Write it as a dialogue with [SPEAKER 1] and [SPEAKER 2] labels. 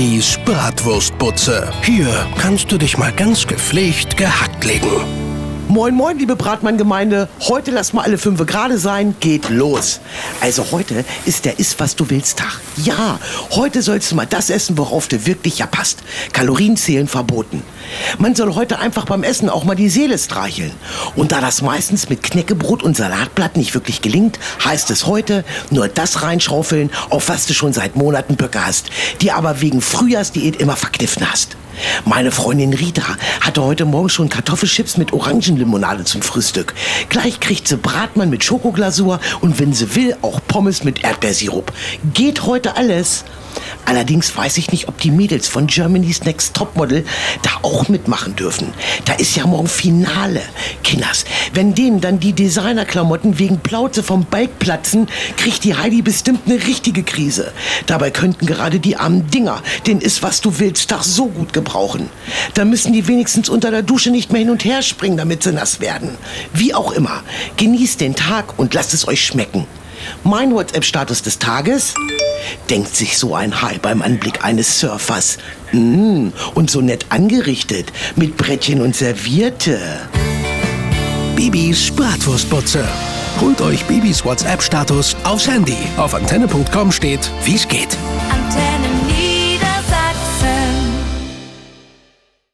[SPEAKER 1] Bibis Bratwurstbutze. Hier kannst du dich mal ganz gepflegt gehackt legen.
[SPEAKER 2] Moin, moin, liebe Bratmann-Gemeinde. Heute lass mal alle fünf gerade sein. Geht los. Also heute ist der Iss, was du willst Tag. Ja, heute sollst du mal das essen, worauf du wirklich ja passt. Kalorien zählen verboten. Man soll heute einfach beim Essen auch mal die Seele streicheln. Und da das meistens mit Knäckebrot und Salatblatt nicht wirklich gelingt, heißt es heute nur das reinschaufeln, auf was du schon seit Monaten Böcke hast, die aber wegen Frühjahrsdiät immer verkniffen hast. Meine Freundin Rita hatte heute Morgen schon Kartoffelchips mit Orangenlimonade zum Frühstück. Gleich kriegt sie Bratmann mit Schokoglasur und wenn sie will auch Pommes mit Erdbeersirup. Geht heute alles. Allerdings weiß ich nicht, ob die Mädels von Germany's Next Topmodel da auch mitmachen dürfen. Da ist ja morgen Finale. Kinders, wenn denen dann die Designerklamotten wegen Plauze vom Balk platzen, kriegt die Heidi bestimmt eine richtige Krise. Dabei könnten gerade die armen Dinger den ist was du willst Tag so gut gebrauchen. Da müssen die wenigstens unter der Dusche nicht mehr hin und her springen, damit sie nass werden. Wie auch immer, genießt den Tag und lasst es euch schmecken. Mein WhatsApp-Status des Tages? Denkt sich so ein Hai beim Anblick eines Surfers. Mm, und so nett angerichtet, mit Brettchen und Servierte.
[SPEAKER 1] Bibis Bratwurstbutze. Holt euch Bibis WhatsApp-Status aufs Handy. Auf antenne.com steht, wie's geht.
[SPEAKER 3] Antenne